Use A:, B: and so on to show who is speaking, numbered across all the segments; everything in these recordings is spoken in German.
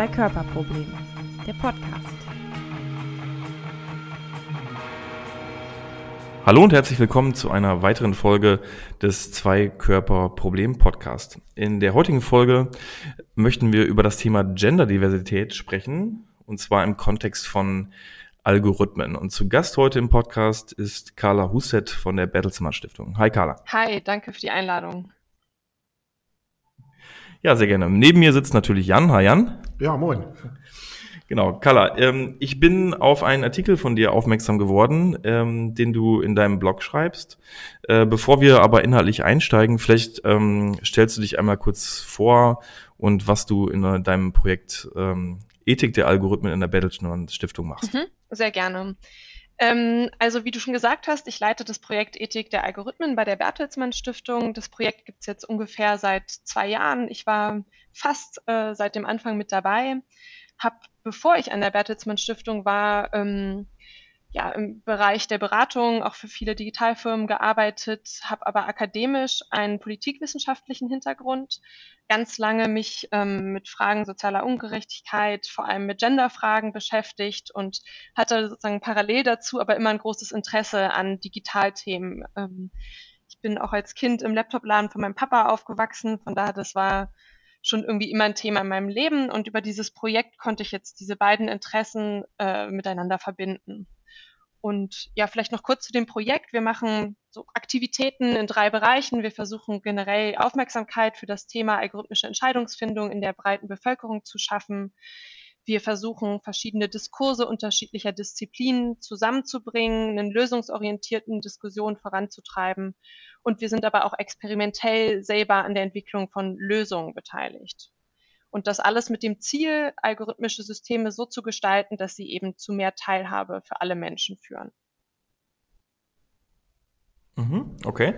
A: Zwei-Körper-Problem, der Podcast.
B: Hallo und herzlich willkommen zu einer weiteren Folge des Zwei-Körper-Problem-Podcast. In der heutigen Folge möchten wir über das Thema Genderdiversität sprechen, und zwar im Kontext von Algorithmen. Und zu Gast heute im Podcast ist Carla Husset von der Bertelsmann Stiftung. Hi Carla.
C: Hi, danke für die Einladung.
B: Ja, sehr gerne. Neben mir sitzt natürlich Jan. Hi Jan.
D: Ja, moin.
B: Genau, Carla, ähm, ich bin auf einen Artikel von dir aufmerksam geworden, ähm, den du in deinem Blog schreibst. Äh, bevor wir aber inhaltlich einsteigen, vielleicht ähm, stellst du dich einmal kurz vor und was du in deinem Projekt ähm, Ethik der Algorithmen in der Bertelsmann Stiftung machst.
C: Mhm, sehr gerne. Ähm, also wie du schon gesagt hast, ich leite das Projekt Ethik der Algorithmen bei der Bertelsmann Stiftung. Das Projekt gibt es jetzt ungefähr seit zwei Jahren. Ich war fast äh, seit dem Anfang mit dabei, habe, bevor ich an der Bertelsmann Stiftung war, ähm, ja, im Bereich der Beratung auch für viele Digitalfirmen gearbeitet, habe aber akademisch einen politikwissenschaftlichen Hintergrund, ganz lange mich ähm, mit Fragen sozialer Ungerechtigkeit, vor allem mit Genderfragen beschäftigt und hatte sozusagen parallel dazu aber immer ein großes Interesse an Digitalthemen. Ähm, ich bin auch als Kind im Laptopladen von meinem Papa aufgewachsen, von daher das war schon irgendwie immer ein Thema in meinem Leben und über dieses Projekt konnte ich jetzt diese beiden Interessen äh, miteinander verbinden. Und ja, vielleicht noch kurz zu dem Projekt. Wir machen so Aktivitäten in drei Bereichen. Wir versuchen generell Aufmerksamkeit für das Thema algorithmische Entscheidungsfindung in der breiten Bevölkerung zu schaffen. Wir versuchen verschiedene Diskurse unterschiedlicher Disziplinen zusammenzubringen, einen lösungsorientierten Diskussion voranzutreiben. Und wir sind aber auch experimentell selber an der Entwicklung von Lösungen beteiligt. Und das alles mit dem Ziel, algorithmische Systeme so zu gestalten, dass sie eben zu mehr Teilhabe für alle Menschen führen.
B: Mhm, okay.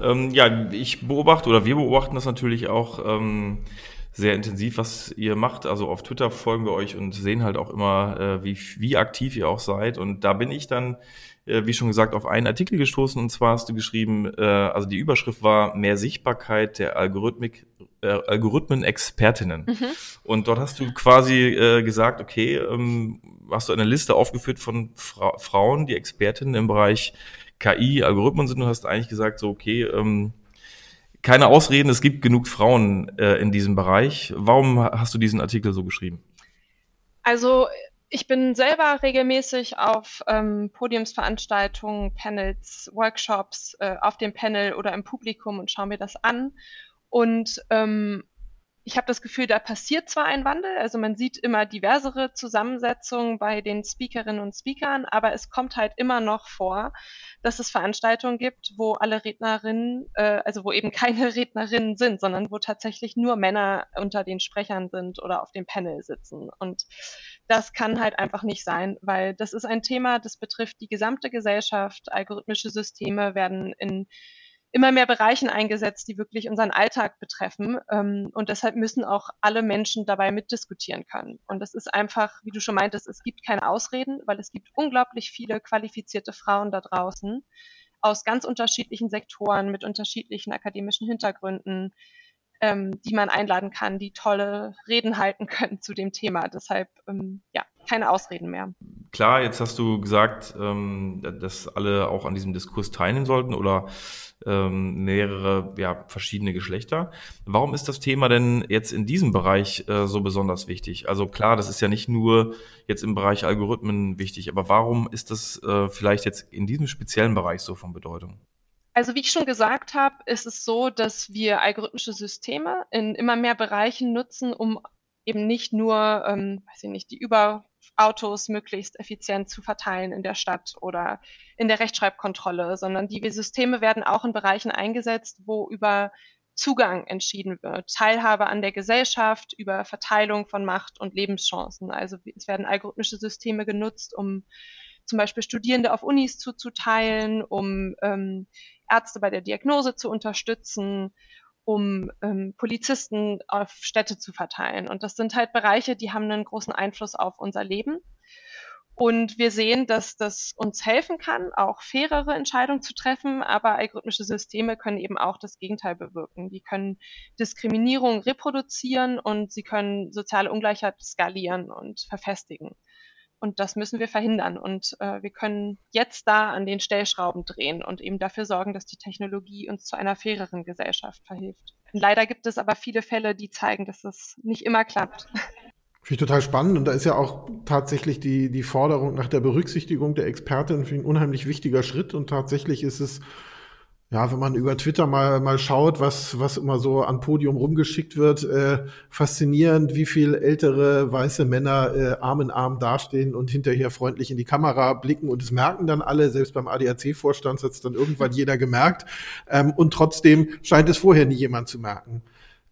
B: Ähm, ja, ich beobachte oder wir beobachten das natürlich auch ähm, sehr intensiv, was ihr macht. Also auf Twitter folgen wir euch und sehen halt auch immer, äh, wie, wie aktiv ihr auch seid. Und da bin ich dann wie schon gesagt, auf einen Artikel gestoßen und zwar hast du geschrieben, äh, also die Überschrift war mehr Sichtbarkeit der Algorithmik, äh, Algorithmen-Expertinnen. Mhm. Und dort hast du quasi äh, gesagt, okay, ähm, hast du eine Liste aufgeführt von Fra Frauen, die Expertinnen im Bereich KI, Algorithmen sind. Du hast eigentlich gesagt, so, okay, ähm, keine Ausreden, es gibt genug Frauen äh, in diesem Bereich. Warum hast du diesen Artikel so geschrieben?
C: Also ich bin selber regelmäßig auf ähm, Podiumsveranstaltungen, Panels, Workshops äh, auf dem Panel oder im Publikum und schaue mir das an. Und ähm, ich habe das Gefühl, da passiert zwar ein Wandel, also man sieht immer diversere Zusammensetzungen bei den Speakerinnen und Speakern, aber es kommt halt immer noch vor, dass es Veranstaltungen gibt, wo alle Rednerinnen, äh, also wo eben keine Rednerinnen sind, sondern wo tatsächlich nur Männer unter den Sprechern sind oder auf dem Panel sitzen. Und das kann halt einfach nicht sein, weil das ist ein Thema, das betrifft die gesamte Gesellschaft. Algorithmische Systeme werden in immer mehr Bereichen eingesetzt, die wirklich unseren Alltag betreffen. Ähm, und deshalb müssen auch alle Menschen dabei mitdiskutieren können. Und das ist einfach, wie du schon meintest, es gibt keine Ausreden, weil es gibt unglaublich viele qualifizierte Frauen da draußen aus ganz unterschiedlichen Sektoren mit unterschiedlichen akademischen Hintergründen, ähm, die man einladen kann, die tolle Reden halten können zu dem Thema. Deshalb, ähm, ja, keine Ausreden mehr.
B: Klar, jetzt hast du gesagt, ähm, dass alle auch an diesem Diskurs teilnehmen sollten oder ähm, mehrere, ja, verschiedene Geschlechter. Warum ist das Thema denn jetzt in diesem Bereich äh, so besonders wichtig? Also klar, das ist ja nicht nur jetzt im Bereich Algorithmen wichtig, aber warum ist das äh, vielleicht jetzt in diesem speziellen Bereich so von Bedeutung?
C: Also wie ich schon gesagt habe, ist es so, dass wir algorithmische Systeme in immer mehr Bereichen nutzen, um eben nicht nur, ähm, weiß ich nicht, die Überautos möglichst effizient zu verteilen in der Stadt oder in der Rechtschreibkontrolle, sondern die Systeme werden auch in Bereichen eingesetzt, wo über Zugang entschieden wird, Teilhabe an der Gesellschaft, über Verteilung von Macht und Lebenschancen. Also es werden algorithmische Systeme genutzt, um zum Beispiel Studierende auf Unis zuzuteilen, um ähm, Ärzte bei der Diagnose zu unterstützen, um ähm, Polizisten auf Städte zu verteilen. Und das sind halt Bereiche, die haben einen großen Einfluss auf unser Leben. Und wir sehen, dass das uns helfen kann, auch fairere Entscheidungen zu treffen, aber algorithmische Systeme können eben auch das Gegenteil bewirken. Die können Diskriminierung reproduzieren und sie können soziale Ungleichheit skalieren und verfestigen. Und das müssen wir verhindern. Und äh, wir können jetzt da an den Stellschrauben drehen und eben dafür sorgen, dass die Technologie uns zu einer faireren Gesellschaft verhilft. Leider gibt es aber viele Fälle, die zeigen, dass es nicht immer klappt.
D: Finde ich total spannend. Und da ist ja auch tatsächlich die, die Forderung nach der Berücksichtigung der Expertin ein unheimlich wichtiger Schritt. Und tatsächlich ist es ja, wenn man über Twitter mal, mal schaut, was, was immer so an Podium rumgeschickt wird, äh, faszinierend, wie viel ältere weiße Männer äh, Arm in Arm dastehen und hinterher freundlich in die Kamera blicken und es merken dann alle, selbst beim ADAC-Vorstand hat es dann irgendwann jeder gemerkt ähm, und trotzdem scheint es vorher nie jemand zu merken.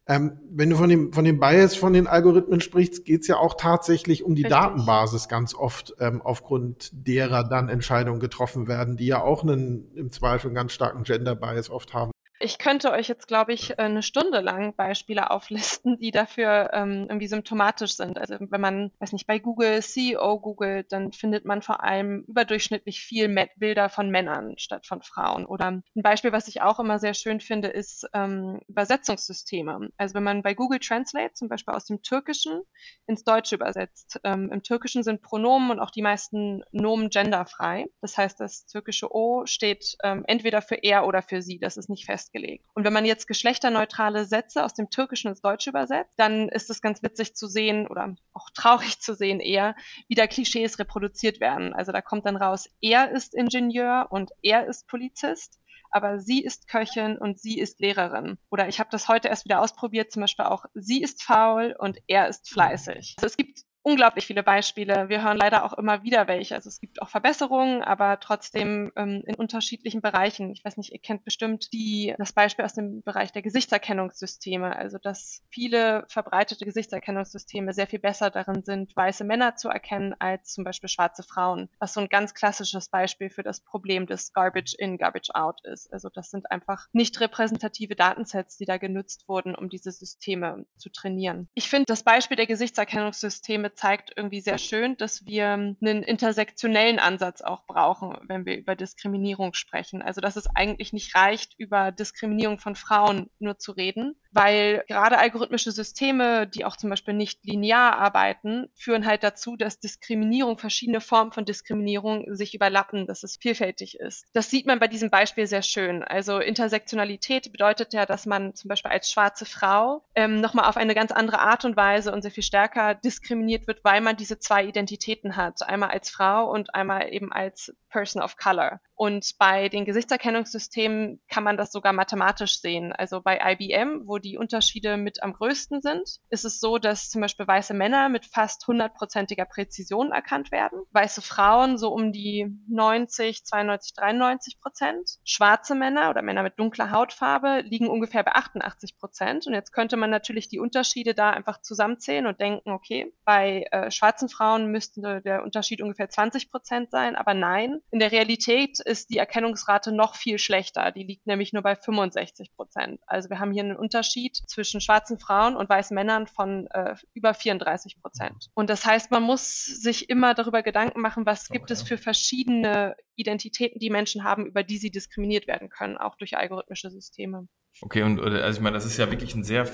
D: Ähm, wenn du von dem, von dem Bias von den Algorithmen sprichst, geht es ja auch tatsächlich um die Richtig. Datenbasis ganz oft, ähm, aufgrund derer dann Entscheidungen getroffen werden, die ja auch einen im Zweifel einen ganz starken Gender Bias oft haben.
C: Ich könnte euch jetzt, glaube ich, äh, eine Stunde lang Beispiele auflisten, die dafür ähm, irgendwie symptomatisch sind. Also wenn man, weiß nicht, bei Google CEO googelt, dann findet man vor allem überdurchschnittlich viel Bilder von Männern statt von Frauen. Oder ein Beispiel, was ich auch immer sehr schön finde, ist ähm, Übersetzungssysteme. Also wenn man bei Google Translate zum Beispiel aus dem Türkischen ins Deutsche übersetzt. Ähm, Im Türkischen sind Pronomen und auch die meisten Nomen genderfrei. Das heißt, das türkische O steht ähm, entweder für er oder für sie. Das ist nicht fest festgelegt. Und wenn man jetzt geschlechterneutrale Sätze aus dem Türkischen ins Deutsche übersetzt, dann ist es ganz witzig zu sehen oder auch traurig zu sehen eher, wie da Klischees reproduziert werden. Also da kommt dann raus, er ist Ingenieur und er ist Polizist aber sie ist Köchin und sie ist Lehrerin. Oder ich habe das heute erst wieder ausprobiert, zum Beispiel auch, sie ist faul und er ist fleißig. Also es gibt unglaublich viele Beispiele. Wir hören leider auch immer wieder welche. Also es gibt auch Verbesserungen, aber trotzdem ähm, in unterschiedlichen Bereichen. Ich weiß nicht, ihr kennt bestimmt die, das Beispiel aus dem Bereich der Gesichtserkennungssysteme. Also dass viele verbreitete Gesichtserkennungssysteme sehr viel besser darin sind, weiße Männer zu erkennen als zum Beispiel schwarze Frauen. Was so ein ganz klassisches Beispiel für das Problem des Garbage in, Garbage out ist. Also das sind einfach nicht repräsentative Datensets, die da genutzt wurden, um diese Systeme zu trainieren. Ich finde das Beispiel der Gesichtserkennungssysteme zeigt irgendwie sehr schön, dass wir einen intersektionellen Ansatz auch brauchen, wenn wir über Diskriminierung sprechen. Also dass es eigentlich nicht reicht, über Diskriminierung von Frauen nur zu reden, weil gerade algorithmische Systeme, die auch zum Beispiel nicht linear arbeiten, führen halt dazu, dass Diskriminierung, verschiedene Formen von Diskriminierung sich überlappen, dass es vielfältig ist. Das sieht man bei diesem Beispiel sehr schön. Also Intersektionalität bedeutet ja, dass man zum Beispiel als schwarze Frau ähm, nochmal auf eine ganz andere Art und Weise und sehr viel stärker diskriminiert wird, weil man diese zwei Identitäten hat. Einmal als Frau und einmal eben als Person of Color. Und bei den Gesichtserkennungssystemen kann man das sogar mathematisch sehen. Also bei IBM, wo die Unterschiede mit am größten sind, ist es so, dass zum Beispiel weiße Männer mit fast hundertprozentiger Präzision erkannt werden, weiße Frauen so um die 90, 92, 93 Prozent, schwarze Männer oder Männer mit dunkler Hautfarbe liegen ungefähr bei 88 Prozent. Und jetzt könnte man natürlich die Unterschiede da einfach zusammenzählen und denken, okay, bei äh, schwarzen Frauen müsste der Unterschied ungefähr 20 Prozent sein, aber nein, in der Realität ist die Erkennungsrate noch viel schlechter. Die liegt nämlich nur bei 65 Prozent. Also wir haben hier einen Unterschied zwischen schwarzen Frauen und weißen Männern von äh, über 34 Prozent. Und das heißt, man muss sich immer darüber Gedanken machen, was gibt okay. es für verschiedene Identitäten, die Menschen haben, über die sie diskriminiert werden können, auch durch algorithmische Systeme.
B: Okay, und also ich meine, das ist ja wirklich ein sehr,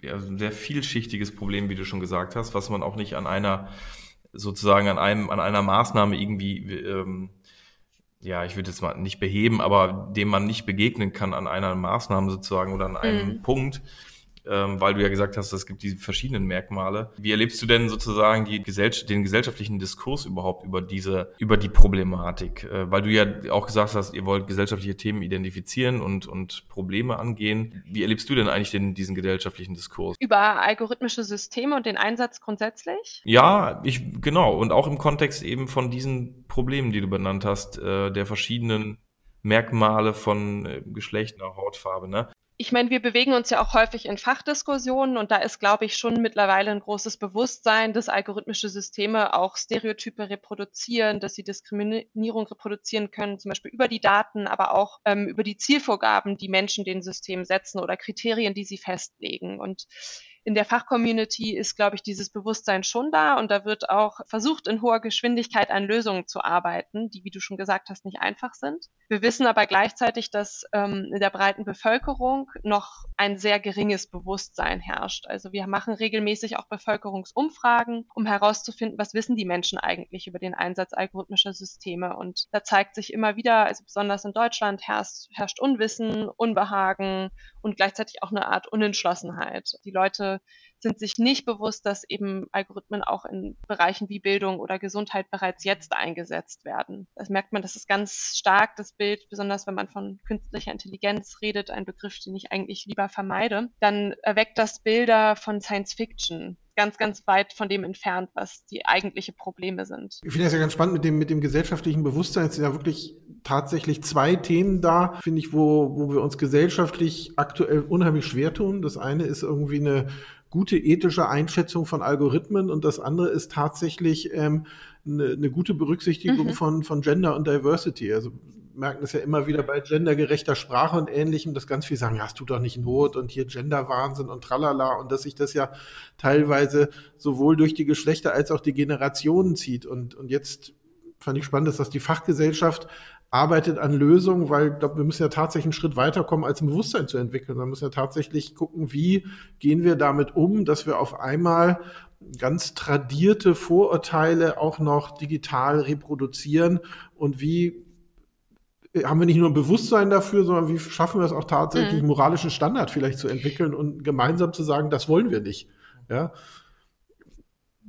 B: ja, sehr vielschichtiges Problem, wie du schon gesagt hast, was man auch nicht an einer sozusagen an einem, an einer Maßnahme irgendwie, ähm, ja, ich würde jetzt mal nicht beheben, aber dem man nicht begegnen kann an einer Maßnahme sozusagen oder an einem mhm. Punkt, weil du ja gesagt hast, es gibt diese verschiedenen Merkmale. Wie erlebst du denn sozusagen die Gesell den gesellschaftlichen Diskurs überhaupt über diese, über die Problematik? Äh, weil du ja auch gesagt hast, ihr wollt gesellschaftliche Themen identifizieren und, und Probleme angehen. Wie erlebst du denn eigentlich den, diesen gesellschaftlichen Diskurs?
C: Über algorithmische Systeme und den Einsatz grundsätzlich?
B: Ja, ich, genau. Und auch im Kontext eben von diesen Problemen, die du benannt hast, äh, der verschiedenen Merkmale von äh, Geschlecht, Hautfarbe. Ne?
C: Ich meine, wir bewegen uns ja auch häufig in Fachdiskussionen und da ist, glaube ich, schon mittlerweile ein großes Bewusstsein, dass algorithmische Systeme auch Stereotype reproduzieren, dass sie Diskriminierung reproduzieren können, zum Beispiel über die Daten, aber auch ähm, über die Zielvorgaben, die Menschen den Systemen setzen oder Kriterien, die sie festlegen. Und in der Fachcommunity ist, glaube ich, dieses Bewusstsein schon da und da wird auch versucht, in hoher Geschwindigkeit an Lösungen zu arbeiten, die, wie du schon gesagt hast, nicht einfach sind. Wir wissen aber gleichzeitig, dass ähm, in der breiten Bevölkerung noch ein sehr geringes Bewusstsein herrscht. Also wir machen regelmäßig auch Bevölkerungsumfragen, um herauszufinden, was wissen die Menschen eigentlich über den Einsatz algorithmischer Systeme. Und da zeigt sich immer wieder, also besonders in Deutschland herrscht, herrscht Unwissen, Unbehagen und gleichzeitig auch eine Art Unentschlossenheit. Die Leute sind sich nicht bewusst, dass eben Algorithmen auch in Bereichen wie Bildung oder Gesundheit bereits jetzt eingesetzt werden. Das merkt man, das ist ganz stark das Bild, besonders wenn man von künstlicher Intelligenz redet, ein Begriff, den ich eigentlich lieber vermeide, dann erweckt das Bilder von Science Fiction ganz, ganz weit von dem entfernt, was die eigentliche Probleme sind.
D: Ich finde das ja ganz spannend mit dem, mit dem gesellschaftlichen Bewusstsein. Sind ja wirklich tatsächlich zwei Themen da, finde ich, wo, wo wir uns gesellschaftlich aktuell unheimlich schwer tun. Das eine ist irgendwie eine gute ethische Einschätzung von Algorithmen und das andere ist tatsächlich ähm, eine, eine gute Berücksichtigung mhm. von, von Gender und Diversity. Also merken das ja immer wieder bei gendergerechter Sprache und ähnlichem, dass ganz viel sagen, ja, es tut doch nicht Not und hier Genderwahnsinn und tralala und dass sich das ja teilweise sowohl durch die Geschlechter als auch die Generationen zieht. Und, und jetzt fand ich spannend, dass das die Fachgesellschaft arbeitet an Lösungen, weil ich glaube, wir müssen ja tatsächlich einen Schritt weiterkommen, als ein Bewusstsein zu entwickeln. Wir müssen ja tatsächlich gucken, wie gehen wir damit um, dass wir auf einmal ganz tradierte Vorurteile auch noch digital reproduzieren und wie haben wir nicht nur ein Bewusstsein dafür, sondern wie schaffen wir es auch tatsächlich, mhm. moralischen Standard vielleicht zu entwickeln und gemeinsam zu sagen, das wollen wir nicht. Ja.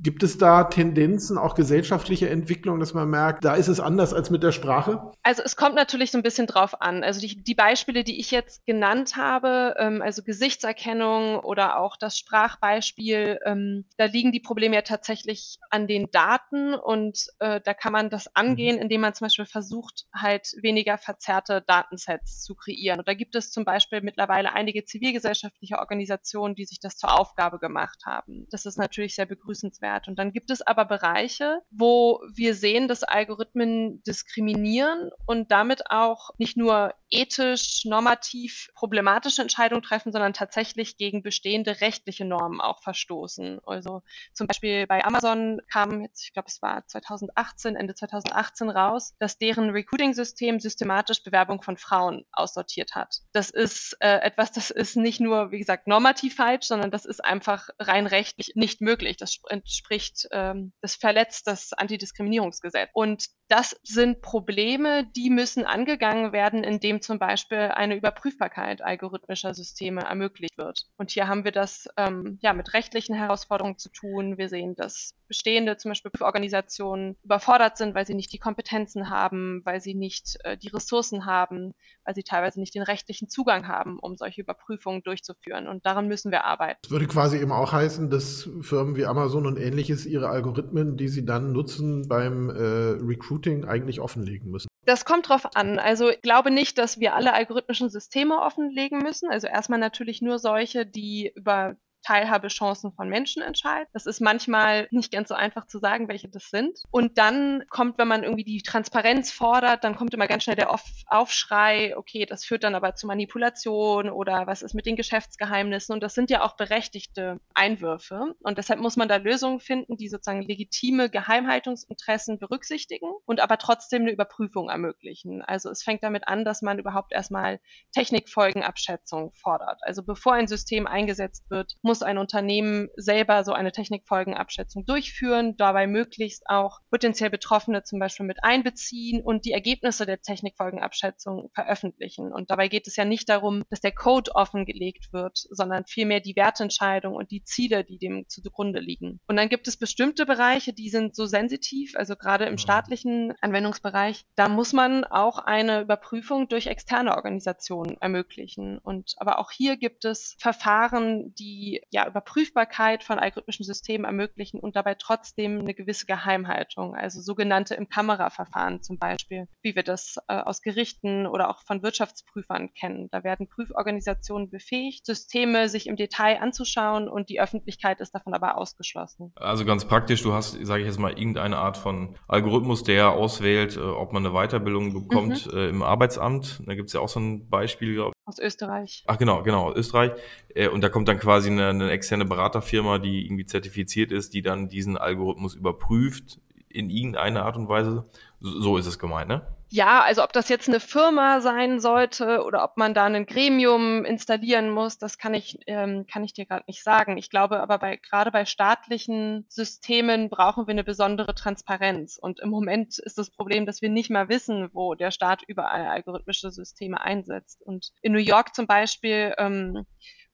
D: Gibt es da Tendenzen, auch gesellschaftliche Entwicklung, dass man merkt, da ist es anders als mit der Sprache?
C: Also es kommt natürlich so ein bisschen drauf an. Also die, die Beispiele, die ich jetzt genannt habe, ähm, also Gesichtserkennung oder auch das Sprachbeispiel, ähm, da liegen die Probleme ja tatsächlich an den Daten und äh, da kann man das angehen, mhm. indem man zum Beispiel versucht, halt weniger verzerrte Datensets zu kreieren. Und da gibt es zum Beispiel mittlerweile einige zivilgesellschaftliche Organisationen, die sich das zur Aufgabe gemacht haben. Das ist natürlich sehr begrüßenswert wert. Und dann gibt es aber Bereiche, wo wir sehen, dass Algorithmen diskriminieren und damit auch nicht nur ethisch, normativ problematische Entscheidungen treffen, sondern tatsächlich gegen bestehende rechtliche Normen auch verstoßen. Also zum Beispiel bei Amazon kam jetzt, ich glaube, es war 2018, Ende 2018 raus, dass deren Recruiting-System systematisch Bewerbung von Frauen aussortiert hat. Das ist äh, etwas, das ist nicht nur, wie gesagt, normativ falsch, sondern das ist einfach rein rechtlich nicht möglich. Das entspricht, ähm, das verletzt das Antidiskriminierungsgesetz. Und das sind Probleme, die müssen angegangen werden, indem zum Beispiel eine Überprüfbarkeit algorithmischer Systeme ermöglicht wird. Und hier haben wir das ähm, ja mit rechtlichen Herausforderungen zu tun. Wir sehen, dass bestehende zum Beispiel Organisationen überfordert sind, weil sie nicht die Kompetenzen haben, weil sie nicht äh, die Ressourcen haben, weil sie teilweise nicht den rechtlichen Zugang haben, um solche Überprüfungen durchzuführen. Und daran müssen wir arbeiten.
D: Das würde quasi eben auch heißen, dass Firmen wie Amazon und ähnliches ihre Algorithmen, die sie dann nutzen beim äh, Recruiting, Recruiting eigentlich offenlegen müssen?
C: Das kommt drauf an. Also ich glaube nicht, dass wir alle algorithmischen Systeme offenlegen müssen. Also erstmal natürlich nur solche, die über Teilhabechancen von Menschen entscheidet. Das ist manchmal nicht ganz so einfach zu sagen, welche das sind. Und dann kommt, wenn man irgendwie die Transparenz fordert, dann kommt immer ganz schnell der Aufschrei, okay, das führt dann aber zu Manipulation oder was ist mit den Geschäftsgeheimnissen? Und das sind ja auch berechtigte Einwürfe. Und deshalb muss man da Lösungen finden, die sozusagen legitime Geheimhaltungsinteressen berücksichtigen und aber trotzdem eine Überprüfung ermöglichen. Also es fängt damit an, dass man überhaupt erstmal Technikfolgenabschätzung fordert. Also bevor ein System eingesetzt wird, muss ein Unternehmen selber so eine Technikfolgenabschätzung durchführen, dabei möglichst auch potenziell Betroffene zum Beispiel mit einbeziehen und die Ergebnisse der Technikfolgenabschätzung veröffentlichen. Und dabei geht es ja nicht darum, dass der Code offengelegt wird, sondern vielmehr die Wertentscheidung und die Ziele, die dem zugrunde liegen. Und dann gibt es bestimmte Bereiche, die sind so sensitiv, also gerade im mhm. staatlichen Anwendungsbereich, da muss man auch eine Überprüfung durch externe Organisationen ermöglichen. Und aber auch hier gibt es Verfahren, die ja, Überprüfbarkeit von algorithmischen Systemen ermöglichen und dabei trotzdem eine gewisse Geheimhaltung, also sogenannte im Kameraverfahren zum Beispiel, wie wir das äh, aus Gerichten oder auch von Wirtschaftsprüfern kennen. Da werden Prüforganisationen befähigt, Systeme sich im Detail anzuschauen und die Öffentlichkeit ist davon aber ausgeschlossen.
B: Also ganz praktisch, du hast, sage ich jetzt mal, irgendeine Art von Algorithmus, der auswählt, äh, ob man eine Weiterbildung bekommt mhm. äh, im Arbeitsamt. Da gibt es ja auch so ein Beispiel,
C: glaube aus Österreich.
B: Ach genau, genau, Österreich. Äh, und da kommt dann quasi eine, eine externe Beraterfirma, die irgendwie zertifiziert ist, die dann diesen Algorithmus überprüft in irgendeiner Art und Weise. So ist es gemeint, ne?
C: Ja, also ob das jetzt eine Firma sein sollte oder ob man da ein Gremium installieren muss, das kann ich, ähm, kann ich dir gerade nicht sagen. Ich glaube aber bei, gerade bei staatlichen Systemen brauchen wir eine besondere Transparenz. Und im Moment ist das Problem, dass wir nicht mal wissen, wo der Staat überall algorithmische Systeme einsetzt. Und in New York zum Beispiel ähm,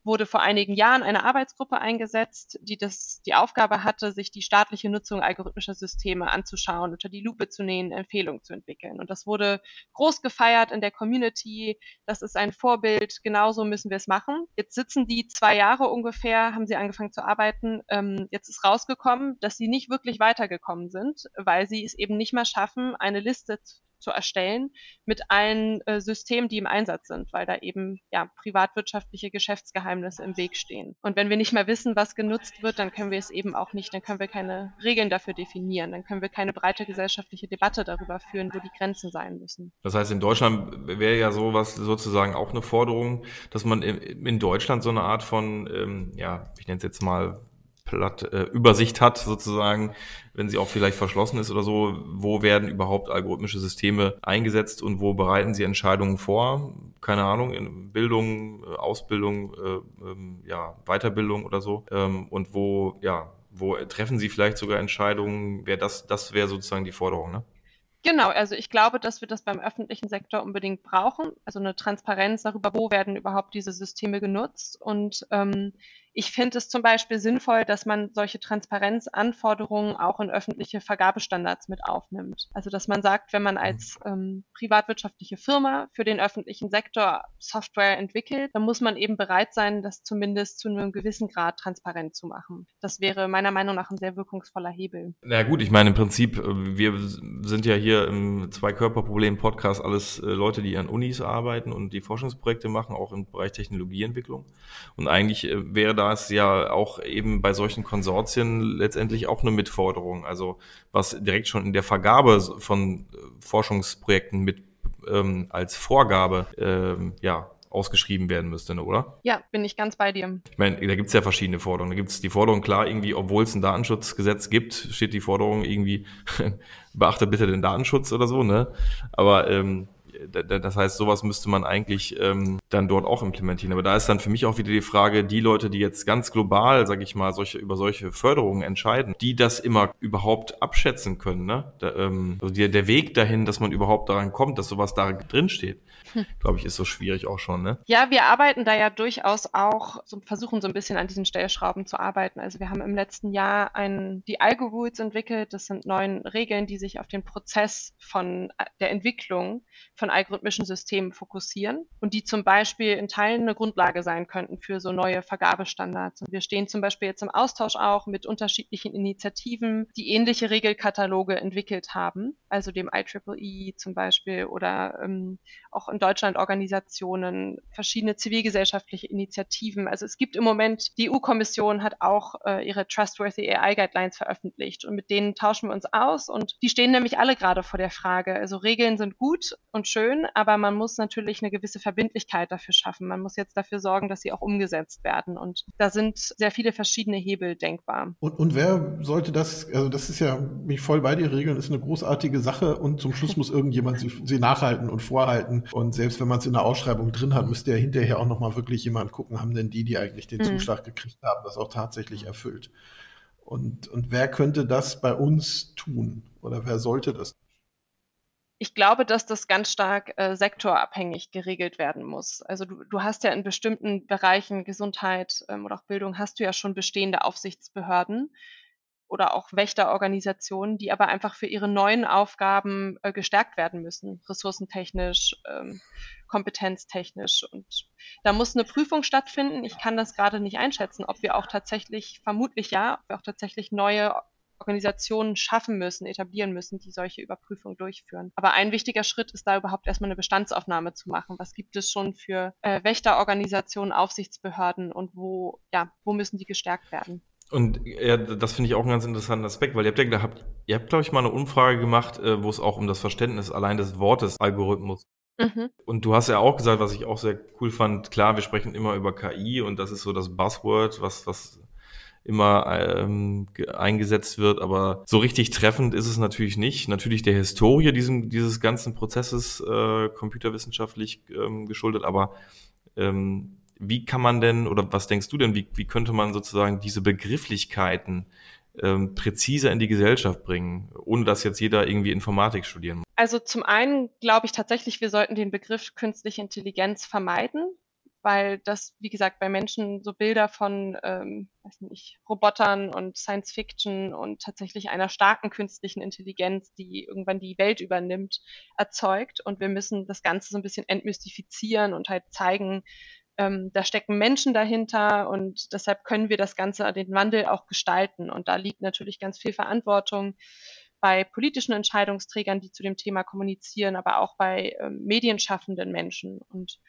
C: wurde vor einigen Jahren eine Arbeitsgruppe eingesetzt, die das, die Aufgabe hatte, sich die staatliche Nutzung algorithmischer Systeme anzuschauen, unter die Lupe zu nehmen, Empfehlungen zu entwickeln. Und das wurde groß gefeiert in der Community. Das ist ein Vorbild. Genauso müssen wir es machen. Jetzt sitzen die zwei Jahre ungefähr, haben sie angefangen zu arbeiten. Ähm, jetzt ist rausgekommen, dass sie nicht wirklich weitergekommen sind, weil sie es eben nicht mehr schaffen, eine Liste zu erstellen mit allen äh, Systemen, die im Einsatz sind, weil da eben ja privatwirtschaftliche Geschäftsgeheimnisse im Weg stehen. Und wenn wir nicht mehr wissen, was genutzt wird, dann können wir es eben auch nicht, dann können wir keine Regeln dafür definieren, dann können wir keine breite gesellschaftliche Debatte darüber führen, wo die Grenzen sein müssen.
B: Das heißt, in Deutschland wäre ja sowas sozusagen auch eine Forderung, dass man in Deutschland so eine Art von, ähm, ja, ich nenne es jetzt mal Platt, äh, Übersicht hat, sozusagen, wenn sie auch vielleicht verschlossen ist oder so, wo werden überhaupt algorithmische Systeme eingesetzt und wo bereiten sie Entscheidungen vor? Keine Ahnung, in Bildung, äh, Ausbildung, äh, ähm, ja, Weiterbildung oder so. Ähm, und wo, ja, wo treffen sie vielleicht sogar Entscheidungen? Wäre das, das wäre sozusagen die Forderung, ne?
C: Genau, also ich glaube, dass wir das beim öffentlichen Sektor unbedingt brauchen. Also eine Transparenz darüber, wo werden überhaupt diese Systeme genutzt. Und ähm, ich finde es zum Beispiel sinnvoll, dass man solche Transparenzanforderungen auch in öffentliche Vergabestandards mit aufnimmt. Also dass man sagt, wenn man als ähm, privatwirtschaftliche Firma für den öffentlichen Sektor Software entwickelt, dann muss man eben bereit sein, das zumindest zu einem gewissen Grad transparent zu machen. Das wäre meiner Meinung nach ein sehr wirkungsvoller Hebel.
B: Na gut, ich meine im Prinzip, äh, wir sind ja hier im Zwei-Körper-Problem-Podcast alles äh, Leute, die an Unis arbeiten und die Forschungsprojekte machen, auch im Bereich Technologieentwicklung. Und eigentlich äh, wäre da da ist ja auch eben bei solchen Konsortien letztendlich auch eine Mitforderung. Also was direkt schon in der Vergabe von äh, Forschungsprojekten mit ähm, als Vorgabe ähm, ja ausgeschrieben werden müsste, ne, oder?
C: Ja, bin ich ganz bei dir.
B: Ich meine, da gibt es ja verschiedene Forderungen. Da gibt es die Forderung, klar, irgendwie, obwohl es ein Datenschutzgesetz gibt, steht die Forderung irgendwie, beachte bitte den Datenschutz oder so, ne? Aber ähm, das heißt, sowas müsste man eigentlich ähm, dann dort auch implementieren. Aber da ist dann für mich auch wieder die Frage, die Leute, die jetzt ganz global, sage ich mal, solche, über solche Förderungen entscheiden, die das immer überhaupt abschätzen können. Ne? Da, ähm, also der, der Weg dahin, dass man überhaupt daran kommt, dass sowas da drin steht, hm. glaube ich, ist so schwierig auch schon. Ne?
C: Ja, wir arbeiten da ja durchaus auch, so, versuchen so ein bisschen an diesen Stellschrauben zu arbeiten. Also wir haben im letzten Jahr ein, die Algo-Rules entwickelt. Das sind neun Regeln, die sich auf den Prozess von äh, der Entwicklung von algorithmischen Systemen fokussieren und die zum Beispiel in Teilen eine Grundlage sein könnten für so neue Vergabestandards. Und wir stehen zum Beispiel jetzt im Austausch auch mit unterschiedlichen Initiativen, die ähnliche Regelkataloge entwickelt haben, also dem IEEE zum Beispiel oder ähm, auch in Deutschland Organisationen, verschiedene zivilgesellschaftliche Initiativen. Also es gibt im Moment, die EU-Kommission hat auch äh, ihre Trustworthy AI Guidelines veröffentlicht und mit denen tauschen wir uns aus und die stehen nämlich alle gerade vor der Frage. Also Regeln sind gut und schön, aber man muss natürlich eine gewisse Verbindlichkeit dafür schaffen. Man muss jetzt dafür sorgen, dass sie auch umgesetzt werden. Und da sind sehr viele verschiedene Hebel denkbar.
D: Und, und wer sollte das, also das ist ja, mich voll bei dir regeln, ist eine großartige Sache und zum Schluss muss irgendjemand sie, sie nachhalten und vorhalten. Und selbst wenn man es in der Ausschreibung drin hat, müsste ja hinterher auch nochmal wirklich jemand gucken, haben denn die, die eigentlich den mhm. Zuschlag gekriegt haben, das auch tatsächlich erfüllt. Und, und wer könnte das bei uns tun? Oder wer sollte das
C: ich glaube, dass das ganz stark äh, sektorabhängig geregelt werden muss. Also du, du hast ja in bestimmten Bereichen Gesundheit ähm, oder auch Bildung hast du ja schon bestehende Aufsichtsbehörden oder auch Wächterorganisationen, die aber einfach für ihre neuen Aufgaben äh, gestärkt werden müssen, ressourcentechnisch, ähm, kompetenztechnisch. Und da muss eine Prüfung stattfinden. Ich kann das gerade nicht einschätzen, ob wir auch tatsächlich, vermutlich ja, ob wir auch tatsächlich neue Organisationen schaffen müssen, etablieren müssen, die solche Überprüfungen durchführen. Aber ein wichtiger Schritt ist da überhaupt erstmal eine Bestandsaufnahme zu machen. Was gibt es schon für äh, Wächterorganisationen, Aufsichtsbehörden und wo, ja, wo müssen die gestärkt werden?
B: Und ja, das finde ich auch einen ganz interessanten Aspekt, weil ihr habt ja gehabt, ihr habt, glaube ich, mal eine Umfrage gemacht, äh, wo es auch um das Verständnis allein des Wortes Algorithmus Mhm. Und du hast ja auch gesagt, was ich auch sehr cool fand, klar, wir sprechen immer über KI und das ist so das Buzzword, was, was immer ähm, eingesetzt wird, aber so richtig treffend ist es natürlich nicht. Natürlich der Historie diesem, dieses ganzen Prozesses äh, computerwissenschaftlich ähm, geschuldet, aber ähm, wie kann man denn, oder was denkst du denn, wie, wie könnte man sozusagen diese Begrifflichkeiten ähm, präziser in die Gesellschaft bringen, ohne dass jetzt jeder irgendwie Informatik studieren muss?
C: Also zum einen glaube ich tatsächlich, wir sollten den Begriff künstliche Intelligenz vermeiden, weil das, wie gesagt, bei Menschen so Bilder von, ähm, weiß nicht, Robotern und Science Fiction und tatsächlich einer starken künstlichen Intelligenz, die irgendwann die Welt übernimmt, erzeugt. Und wir müssen das Ganze so ein bisschen entmystifizieren und halt zeigen, ähm, da stecken Menschen dahinter und deshalb können wir das Ganze, den Wandel auch gestalten. Und da liegt natürlich ganz viel Verantwortung bei politischen Entscheidungsträgern, die zu dem Thema kommunizieren, aber auch bei ähm, medienschaffenden Menschen und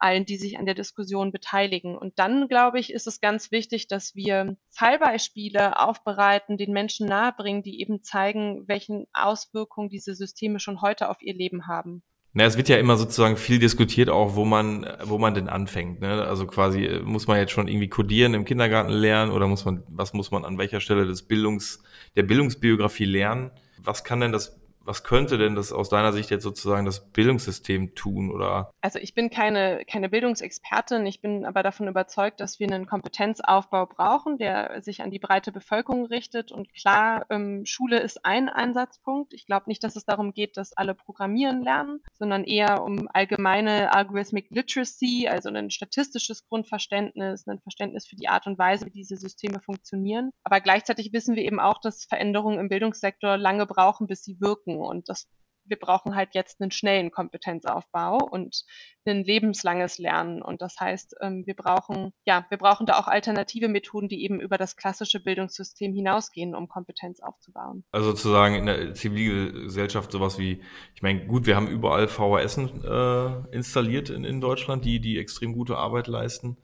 C: allen, die sich an der Diskussion beteiligen. Und dann, glaube ich, ist es ganz wichtig, dass wir Fallbeispiele aufbereiten, den Menschen nahebringen, die eben zeigen, welchen Auswirkungen diese Systeme schon heute auf ihr Leben haben.
B: Na, es wird ja immer sozusagen viel diskutiert, auch wo man, wo man denn anfängt. Ne? Also quasi äh, muss man jetzt schon irgendwie codieren im Kindergarten lernen oder muss man, was muss man an welcher Stelle des Bildungs, der Bildungsbiografie lernen? Was kann denn das was könnte denn das aus deiner Sicht jetzt sozusagen das Bildungssystem tun oder?
C: Also ich bin keine, keine Bildungsexpertin, ich bin aber davon überzeugt, dass wir einen Kompetenzaufbau brauchen, der sich an die breite Bevölkerung richtet. Und klar, ähm, Schule ist ein Einsatzpunkt. Ich glaube nicht, dass es darum geht, dass alle programmieren lernen, sondern eher um allgemeine Algorithmic Literacy, also ein statistisches Grundverständnis, ein Verständnis für die Art und Weise, wie diese Systeme funktionieren. Aber gleichzeitig wissen wir eben auch, dass Veränderungen im Bildungssektor lange brauchen, bis sie wirken. Und das, wir brauchen halt jetzt einen schnellen Kompetenzaufbau und ein lebenslanges Lernen. Und das heißt, ähm, wir brauchen, ja, wir brauchen da auch alternative Methoden, die eben über das klassische Bildungssystem hinausgehen, um Kompetenz aufzubauen.
B: Also sozusagen in der Zivilgesellschaft sowas wie, ich meine, gut, wir haben überall VHS äh, installiert in, in Deutschland, die, die extrem gute Arbeit leisten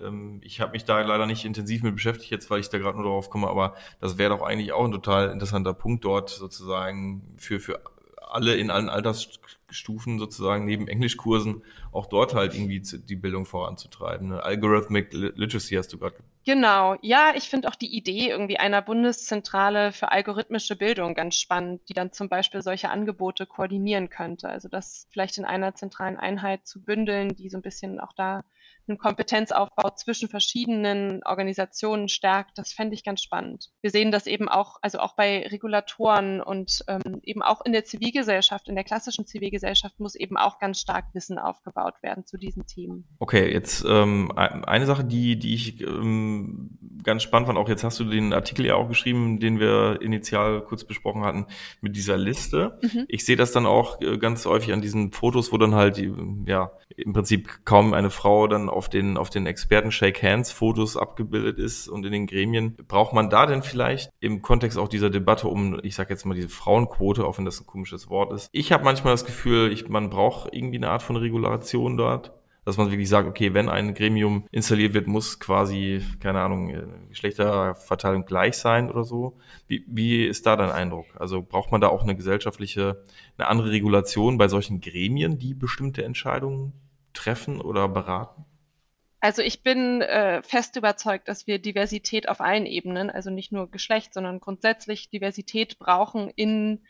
B: ähm, ich habe mich da leider nicht intensiv mit beschäftigt, jetzt weil ich da gerade nur darauf komme, aber das wäre doch eigentlich auch ein total interessanter Punkt dort sozusagen für, für alle in allen Altersstufen sozusagen neben Englischkursen auch dort halt irgendwie die Bildung voranzutreiben. Ne? Algorithmic Literacy hast du gerade.
C: Genau, ja, ich finde auch die Idee irgendwie einer Bundeszentrale für algorithmische Bildung ganz spannend, die dann zum Beispiel solche Angebote koordinieren könnte. Also das vielleicht in einer zentralen Einheit zu bündeln, die so ein bisschen auch da einen Kompetenzaufbau zwischen verschiedenen Organisationen stärkt, das fände ich ganz spannend. Wir sehen das eben auch, also auch bei Regulatoren und ähm, eben auch in der Zivilgesellschaft, in der klassischen Zivilgesellschaft muss eben auch ganz stark Wissen aufgebaut werden zu diesen Themen.
B: Okay, jetzt ähm, eine Sache, die, die ich ähm, ganz spannend fand, auch jetzt hast du den Artikel ja auch geschrieben, den wir initial kurz besprochen hatten, mit dieser Liste. Mhm. Ich sehe das dann auch äh, ganz häufig an diesen Fotos, wo dann halt, ja, im Prinzip kaum eine Frau dann auf den, auf den Experten Shake Hands Fotos abgebildet ist und in den Gremien. Braucht man da denn vielleicht im Kontext auch dieser Debatte um, ich sage jetzt mal diese Frauenquote, auch wenn das ein komisches Wort ist. Ich habe manchmal das Gefühl, ich, man braucht irgendwie eine Art von Regulation dort dass man wirklich sagt, okay, wenn ein Gremium installiert wird, muss quasi, keine Ahnung, äh, Geschlechterverteilung gleich sein oder so. Wie, wie ist da dein Eindruck? Also braucht man da auch eine gesellschaftliche, eine andere Regulation bei solchen Gremien, die bestimmte Entscheidungen treffen oder beraten?
C: Also ich bin äh, fest überzeugt, dass wir Diversität auf allen Ebenen, also nicht nur Geschlecht, sondern grundsätzlich Diversität brauchen in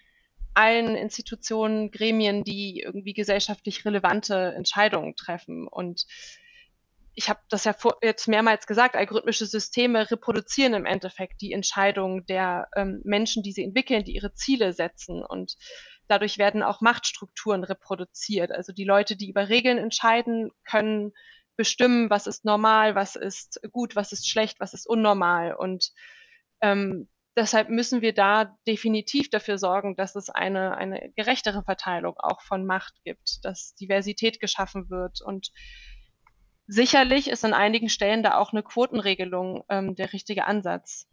C: allen Institutionen, Gremien, die irgendwie gesellschaftlich relevante Entscheidungen treffen. Und ich habe das ja vor, jetzt mehrmals gesagt, algorithmische Systeme reproduzieren im Endeffekt die Entscheidungen der ähm, Menschen, die sie entwickeln, die ihre Ziele setzen. Und dadurch werden auch Machtstrukturen reproduziert. Also die Leute, die über Regeln entscheiden, können bestimmen, was ist normal, was ist gut, was ist schlecht, was ist unnormal. Und ähm, deshalb müssen wir da definitiv dafür sorgen, dass es eine, eine gerechtere Verteilung auch von Macht gibt, dass Diversität geschaffen wird. Und sicherlich ist an einigen Stellen da auch eine Quotenregelung ähm, der richtige Ansatz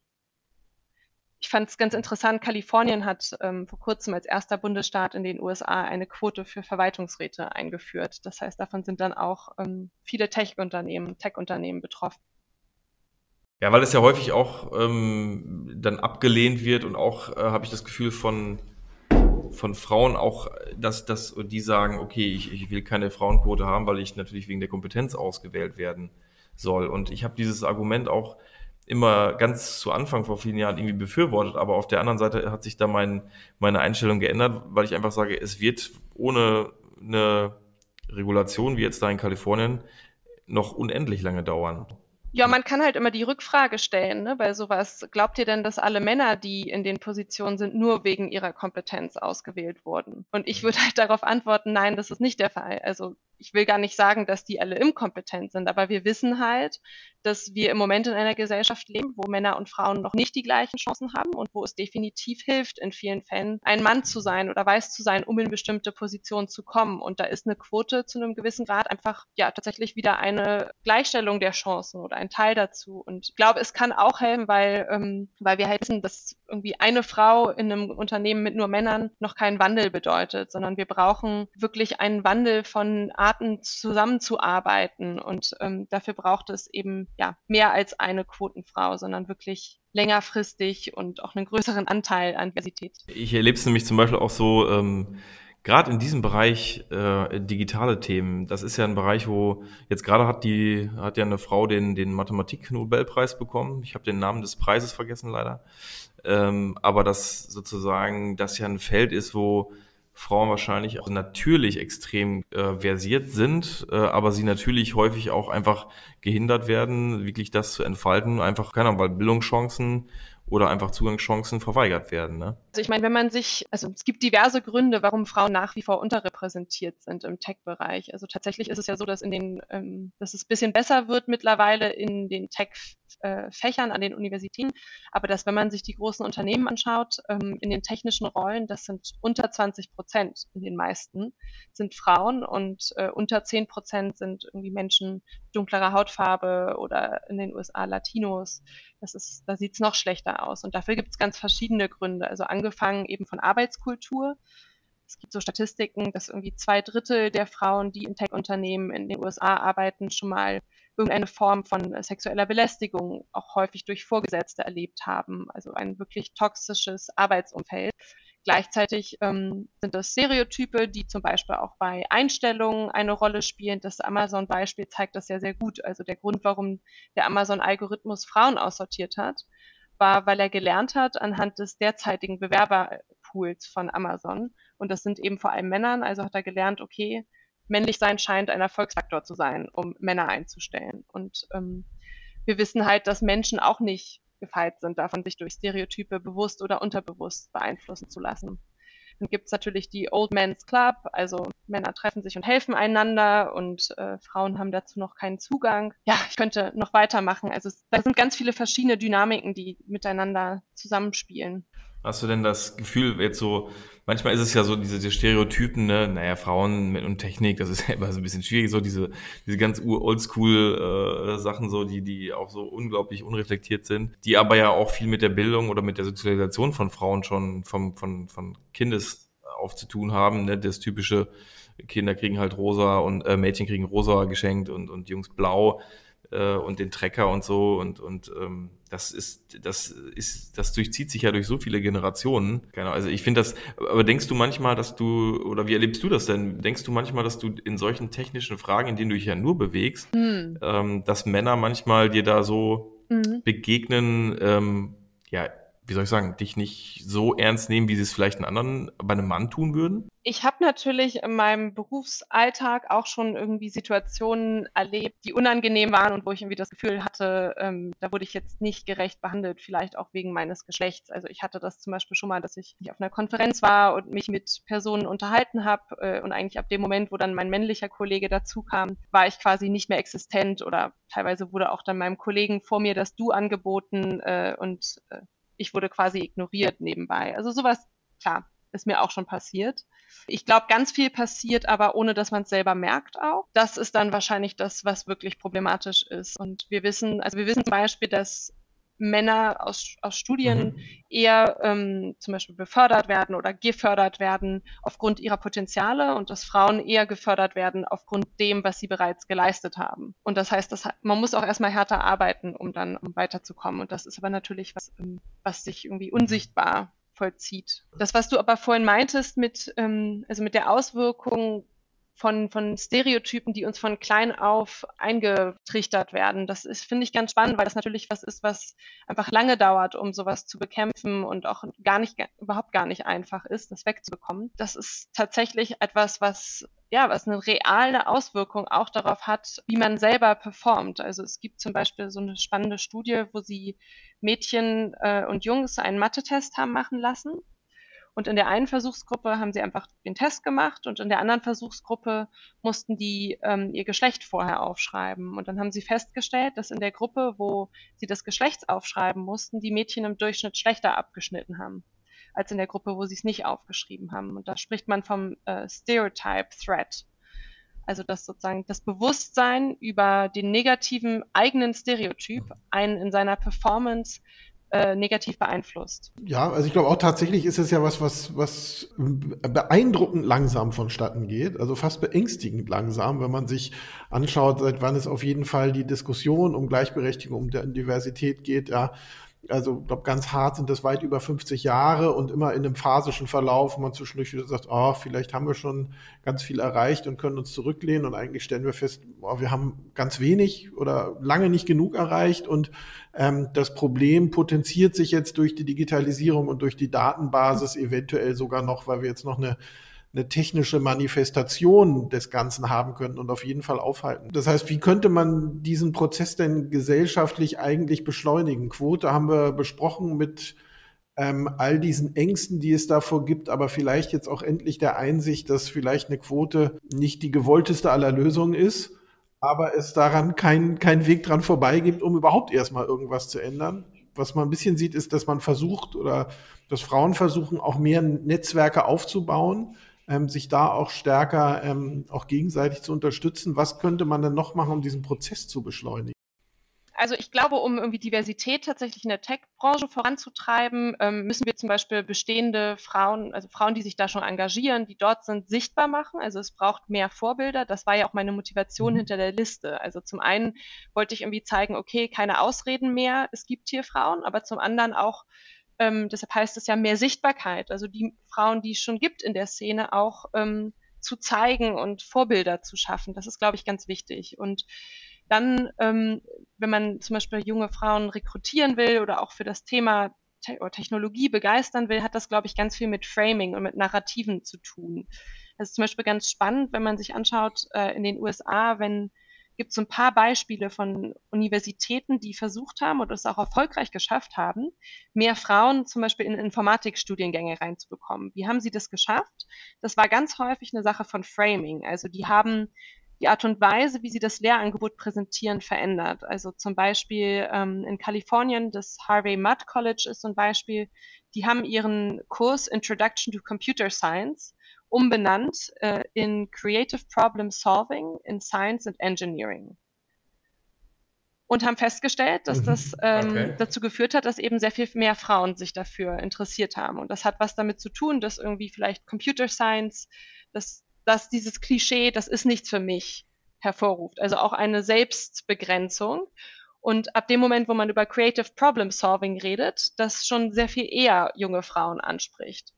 C: ich fand es ganz interessant, Kalifornien hat ähm, vor kurzem als erster Bundesstaat in den USA eine Quote für Verwaltungsräte eingeführt. Das heißt, davon sind dann auch ähm, viele Tech-Unternehmen, Tech-Unternehmen betroffen.
B: Ja, weil es ja häufig auch ähm, dann abgelehnt wird und auch, äh, habe ich das Gefühl, von von Frauen auch, dass, dass die sagen, okay, ich, ich will keine Frauenquote haben, weil ich natürlich wegen der Kompetenz ausgewählt werden soll. Und ich habe dieses Argument auch immer ganz zu Anfang vor vielen Jahren irgendwie befürwortet, aber auf der anderen Seite hat sich da mein, meine Einstellung geändert, weil ich einfach sage, es wird ohne eine Regulation wie jetzt da in Kalifornien noch unendlich lange dauern.
C: Ja, man kann halt immer die Rückfrage stellen, ne, bei sowas. Glaubt ihr denn, dass alle Männer, die in den Positionen sind, nur wegen ihrer Kompetenz ausgewählt wurden? Und ich würde halt darauf antworten, nein, das ist nicht der Fall. Also ich will gar nicht sagen, dass die alle inkompetent sind, aber wir wissen halt, dass wir im Moment in einer Gesellschaft leben, wo Männer und Frauen noch nicht die gleichen Chancen haben und wo es definitiv hilft, in vielen Fällen ein Mann zu sein oder weiß zu sein, um in bestimmte Positionen zu kommen. Und da ist eine Quote zu einem gewissen Grad einfach ja tatsächlich wieder eine Gleichstellung der Chancen oder ein Teil dazu. Und ich glaube, es kann auch helfen, weil, ähm, weil wir halt wissen, dass irgendwie eine Frau in einem Unternehmen mit nur Männern noch keinen Wandel bedeutet, sondern wir brauchen wirklich einen Wandel von Arten zusammenzuarbeiten. Und ähm, dafür braucht es eben ja mehr als eine Quotenfrau, sondern wirklich längerfristig und auch einen größeren Anteil an Diversität.
B: Ich erlebe es nämlich zum Beispiel auch so, ähm, gerade in diesem Bereich äh, digitale Themen, das ist ja ein Bereich, wo jetzt gerade hat die hat ja eine Frau den den Mathematik-Nobelpreis bekommen. Ich habe den Namen des Preises vergessen leider, ähm, aber das sozusagen das ja ein Feld ist, wo Frauen wahrscheinlich auch natürlich extrem äh, versiert sind, äh, aber sie natürlich häufig auch einfach gehindert werden, wirklich das zu entfalten, einfach, keine Ahnung, weil Bildungschancen oder einfach Zugangschancen verweigert werden. Ne?
C: Also ich meine, wenn man sich, also es gibt diverse Gründe, warum Frauen nach wie vor unterrepräsentiert sind im Tech-Bereich. Also tatsächlich ist es ja so, dass in den, ähm, dass es ein bisschen besser wird mittlerweile in den Tech-Fächern an den Universitäten, aber dass, wenn man sich die großen Unternehmen anschaut, ähm, in den technischen Rollen, das sind unter 20 Prozent in den meisten, sind Frauen und äh, unter 10 Prozent sind irgendwie Menschen dunklerer Hautfarbe oder in den USA Latinos. Das ist, da sieht es noch schlechter aus. Und dafür gibt es ganz verschiedene Gründe. Also angefangen eben von Arbeitskultur. Es gibt so Statistiken, dass irgendwie zwei Drittel der Frauen, die in Tech-Unternehmen in den USA arbeiten, schon mal irgendeine Form von sexueller Belästigung auch häufig durch Vorgesetzte erlebt haben. Also ein wirklich toxisches Arbeitsumfeld. Gleichzeitig ähm, sind das Stereotype, die zum Beispiel auch bei Einstellungen eine Rolle spielen. Das Amazon-Beispiel zeigt das ja sehr gut. Also der Grund, warum der Amazon-Algorithmus Frauen aussortiert hat, war, weil er gelernt hat anhand des derzeitigen Bewerberpools von Amazon. Und das sind eben vor allem Männern. Also hat er gelernt, okay, männlich sein scheint ein Erfolgsfaktor zu sein, um Männer einzustellen. Und ähm, wir wissen halt, dass Menschen auch nicht gefeit sind, davon sich durch Stereotype bewusst oder unterbewusst beeinflussen zu lassen. Dann gibt es natürlich die Old Men's Club, also Männer treffen sich und helfen einander und äh, Frauen haben dazu noch keinen Zugang. Ja, ich könnte noch weitermachen. Also da sind ganz viele verschiedene Dynamiken, die miteinander zusammenspielen.
B: Hast du denn das Gefühl, jetzt so, manchmal ist es ja so, diese, diese Stereotypen, ne, naja, Frauen und Technik, das ist ja immer so ein bisschen schwierig, so diese, diese ganz oldschool äh, Sachen, so, die, die auch so unglaublich unreflektiert sind, die aber ja auch viel mit der Bildung oder mit der Sozialisation von Frauen schon vom, von, von Kindes auf zu tun haben, ne, das typische, Kinder kriegen halt rosa und äh, Mädchen kriegen rosa geschenkt und, und Jungs blau äh, und den Trecker und so und und ähm, das ist das ist das durchzieht sich ja durch so viele Generationen. Genau, also ich finde das. Aber denkst du manchmal, dass du oder wie erlebst du das denn? Denkst du manchmal, dass du in solchen technischen Fragen, in denen du dich ja nur bewegst, hm. ähm, dass Männer manchmal dir da so mhm. begegnen? Ähm, ja, wie soll ich sagen, dich nicht so ernst nehmen, wie sie es vielleicht einen anderen bei einem Mann tun würden?
C: Ich habe natürlich in meinem Berufsalltag auch schon irgendwie Situationen erlebt, die unangenehm waren und wo ich irgendwie das Gefühl hatte, ähm, da wurde ich jetzt nicht gerecht behandelt, vielleicht auch wegen meines Geschlechts. Also ich hatte das zum Beispiel schon mal, dass ich auf einer Konferenz war und mich mit Personen unterhalten habe äh, und eigentlich ab dem Moment, wo dann mein männlicher Kollege dazu kam, war ich quasi nicht mehr existent oder teilweise wurde auch dann meinem Kollegen vor mir das Du angeboten äh, und äh, ich wurde quasi ignoriert nebenbei. Also sowas, klar, ist mir auch schon passiert. Ich glaube, ganz viel passiert, aber ohne dass man es selber merkt auch. Das ist dann wahrscheinlich das, was wirklich problematisch ist. Und wir wissen, also wir wissen zum Beispiel, dass Männer aus, aus Studien mhm. eher ähm, zum Beispiel befördert werden oder gefördert werden aufgrund ihrer Potenziale und dass Frauen eher gefördert werden aufgrund dem, was sie bereits geleistet haben. Und das heißt, dass man muss auch erstmal härter arbeiten, um dann um weiterzukommen. Und das ist aber natürlich was, ähm, was sich irgendwie unsichtbar vollzieht. Das, was du aber vorhin meintest mit, ähm, also mit der Auswirkung von, von Stereotypen, die uns von klein auf eingetrichtert werden. Das ist, finde ich, ganz spannend, weil das natürlich was ist, was einfach lange dauert, um sowas zu bekämpfen und auch gar nicht, überhaupt gar nicht einfach ist, das wegzubekommen. Das ist tatsächlich etwas, was ja, was eine reale Auswirkung auch darauf hat, wie man selber performt. Also es gibt zum Beispiel so eine spannende Studie, wo sie Mädchen äh, und Jungs einen Mathe-Test haben machen lassen und in der einen Versuchsgruppe haben sie einfach den Test gemacht und in der anderen Versuchsgruppe mussten die ähm, ihr Geschlecht vorher aufschreiben. Und dann haben sie festgestellt, dass in der Gruppe, wo sie das Geschlecht aufschreiben mussten, die Mädchen im Durchschnitt schlechter abgeschnitten haben als in der Gruppe, wo sie es nicht aufgeschrieben haben. Und da spricht man vom äh, Stereotype Threat. Also dass sozusagen das Bewusstsein über den negativen eigenen Stereotyp einen in seiner Performance äh, negativ beeinflusst.
D: Ja, also ich glaube auch tatsächlich ist es ja was, was, was beeindruckend langsam vonstatten geht, also fast beängstigend langsam, wenn man sich anschaut, seit wann es auf jeden Fall die Diskussion um Gleichberechtigung, um Diversität geht, ja, also ich glaube, ganz hart sind das weit über 50 Jahre und immer in einem phasischen Verlauf, wo man zwischendurch wieder sagt, oh, vielleicht haben wir schon ganz viel erreicht und können uns zurücklehnen und eigentlich stellen wir fest, oh, wir haben ganz wenig oder lange nicht genug erreicht und ähm, das Problem potenziert sich jetzt durch die Digitalisierung und durch die Datenbasis eventuell sogar noch, weil wir jetzt noch eine eine technische Manifestation des Ganzen haben könnten und auf jeden Fall aufhalten. Das heißt, wie könnte man diesen Prozess denn gesellschaftlich eigentlich beschleunigen? Quote haben wir besprochen mit ähm, all diesen Ängsten, die es davor gibt, aber vielleicht jetzt auch endlich der Einsicht, dass vielleicht eine Quote nicht die gewollteste aller Lösungen ist, aber es daran kein, kein Weg dran vorbei gibt, um überhaupt erstmal irgendwas zu ändern. Was man ein bisschen sieht, ist, dass man versucht oder dass Frauen versuchen, auch mehr Netzwerke aufzubauen, ähm, sich da auch stärker ähm, auch gegenseitig zu unterstützen. Was könnte man denn noch machen, um diesen Prozess zu beschleunigen?
C: Also ich glaube, um irgendwie Diversität tatsächlich in der Tech-Branche voranzutreiben, ähm, müssen wir zum Beispiel bestehende Frauen, also Frauen, die sich da schon engagieren, die dort sind, sichtbar machen. Also es braucht mehr Vorbilder. Das war ja auch meine Motivation mhm. hinter der Liste. Also zum einen wollte ich irgendwie zeigen, okay, keine Ausreden mehr, es gibt hier Frauen, aber zum anderen auch ähm, deshalb heißt es ja mehr Sichtbarkeit, also die Frauen, die es schon gibt in der Szene, auch ähm, zu zeigen und Vorbilder zu schaffen. Das ist, glaube ich, ganz wichtig. Und dann, ähm, wenn man zum Beispiel junge Frauen rekrutieren will oder auch für das Thema Te Technologie begeistern will, hat das, glaube ich, ganz viel mit Framing und mit Narrativen zu tun. Das ist zum Beispiel ganz spannend, wenn man sich anschaut äh, in den USA, wenn gibt es ein paar Beispiele von Universitäten, die versucht haben und es auch erfolgreich geschafft haben, mehr Frauen zum Beispiel in Informatikstudiengänge reinzubekommen. Wie haben sie das geschafft? Das war ganz häufig eine Sache von Framing. Also die haben die Art und Weise, wie sie das Lehrangebot präsentieren, verändert. Also zum Beispiel ähm, in Kalifornien, das Harvey Mudd College ist so ein Beispiel, die haben ihren Kurs Introduction to Computer Science umbenannt äh, in Creative Problem Solving in Science and Engineering. Und haben festgestellt, dass mhm. das ähm, okay. dazu geführt hat, dass eben sehr viel mehr Frauen sich dafür interessiert haben. Und das hat was damit zu tun, dass irgendwie vielleicht Computer Science, dass, dass dieses Klischee, das ist nichts für mich, hervorruft. Also auch eine Selbstbegrenzung. Und ab dem Moment, wo man über Creative Problem Solving redet, das schon sehr viel eher junge Frauen anspricht.